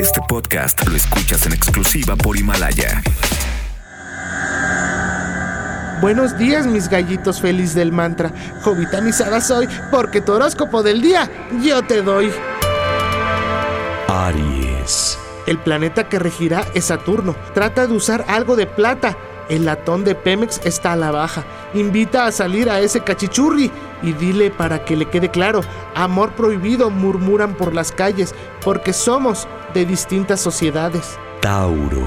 Este podcast lo escuchas en exclusiva por Himalaya. Buenos días, mis gallitos feliz del mantra. Jovita misada soy, porque tu horóscopo del día yo te doy. Aries. El planeta que regirá es Saturno. Trata de usar algo de plata. El latón de Pemex está a la baja. Invita a salir a ese cachichurri y dile para que le quede claro, amor prohibido murmuran por las calles, porque somos de distintas sociedades. Tauro.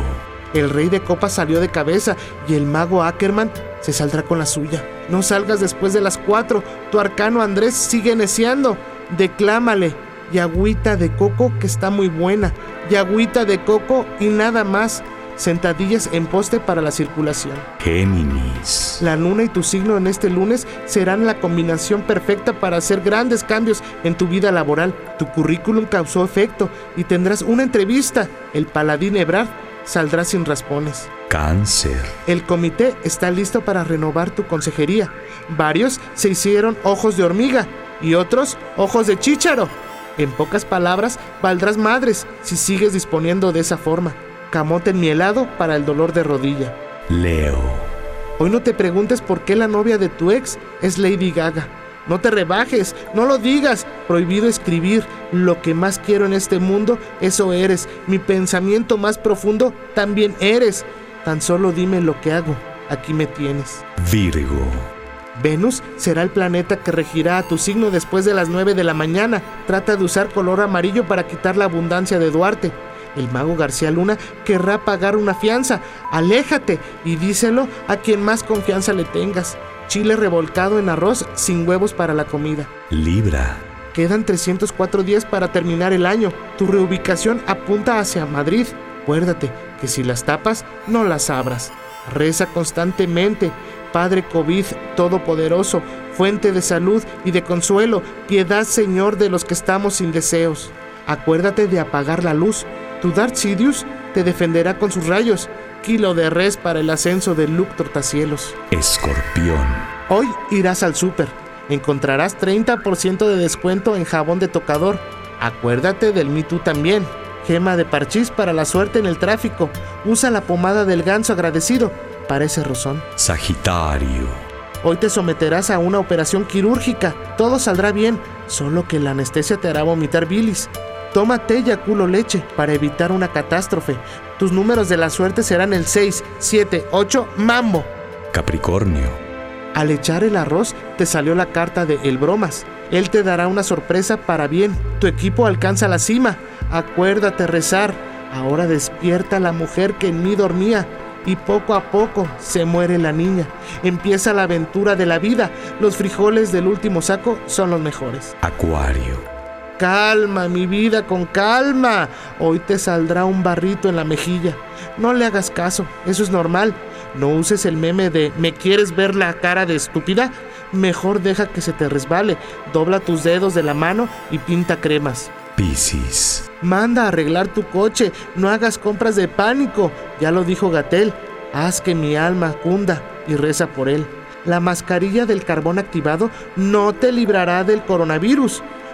El rey de copas salió de cabeza y el mago Ackerman se saldrá con la suya. No salgas después de las cuatro, tu arcano Andrés sigue neciando. Declámale, y agüita de coco que está muy buena, y agüita de coco y nada más. Sentadillas en poste para la circulación. Géminis. La luna y tu signo en este lunes serán la combinación perfecta para hacer grandes cambios en tu vida laboral. Tu currículum causó efecto y tendrás una entrevista. El paladín Ebrard saldrá sin raspones. Cáncer. El comité está listo para renovar tu consejería. Varios se hicieron ojos de hormiga y otros ojos de chícharo. En pocas palabras, valdrás madres si sigues disponiendo de esa forma. Camote en mi helado para el dolor de rodilla. Leo. Hoy no te preguntes por qué la novia de tu ex es Lady Gaga. No te rebajes, no lo digas. Prohibido escribir. Lo que más quiero en este mundo, eso eres. Mi pensamiento más profundo, también eres. Tan solo dime lo que hago. Aquí me tienes. Virgo. Venus será el planeta que regirá a tu signo después de las 9 de la mañana. Trata de usar color amarillo para quitar la abundancia de Duarte. El mago García Luna querrá pagar una fianza. Aléjate y díselo a quien más confianza le tengas. Chile revolcado en arroz sin huevos para la comida. Libra. Quedan 304 días para terminar el año. Tu reubicación apunta hacia Madrid. Acuérdate que si las tapas, no las abras. Reza constantemente. Padre COVID Todopoderoso, fuente de salud y de consuelo, piedad Señor de los que estamos sin deseos. Acuérdate de apagar la luz. Tu Darth Sidious te defenderá con sus rayos. Kilo de res para el ascenso de Luke Tortacielos. Escorpión. Hoy irás al súper. Encontrarás 30% de descuento en jabón de tocador. Acuérdate del Me Too también. Gema de parchís para la suerte en el tráfico. Usa la pomada del ganso agradecido. Parece rozón. Sagitario. Hoy te someterás a una operación quirúrgica. Todo saldrá bien, solo que la anestesia te hará vomitar bilis. Toma té y culo leche para evitar una catástrofe. Tus números de la suerte serán el 6, 7, 8, mambo. Capricornio. Al echar el arroz te salió la carta de El Bromas. Él te dará una sorpresa para bien. Tu equipo alcanza la cima. Acuérdate rezar. Ahora despierta la mujer que en mí dormía. Y poco a poco se muere la niña. Empieza la aventura de la vida. Los frijoles del último saco son los mejores. Acuario. Calma, mi vida, con calma. Hoy te saldrá un barrito en la mejilla. No le hagas caso, eso es normal. No uses el meme de ¿me quieres ver la cara de estúpida? Mejor deja que se te resbale. Dobla tus dedos de la mano y pinta cremas. Piscis. Manda a arreglar tu coche, no hagas compras de pánico. Ya lo dijo Gatel. Haz que mi alma cunda y reza por él. La mascarilla del carbón activado no te librará del coronavirus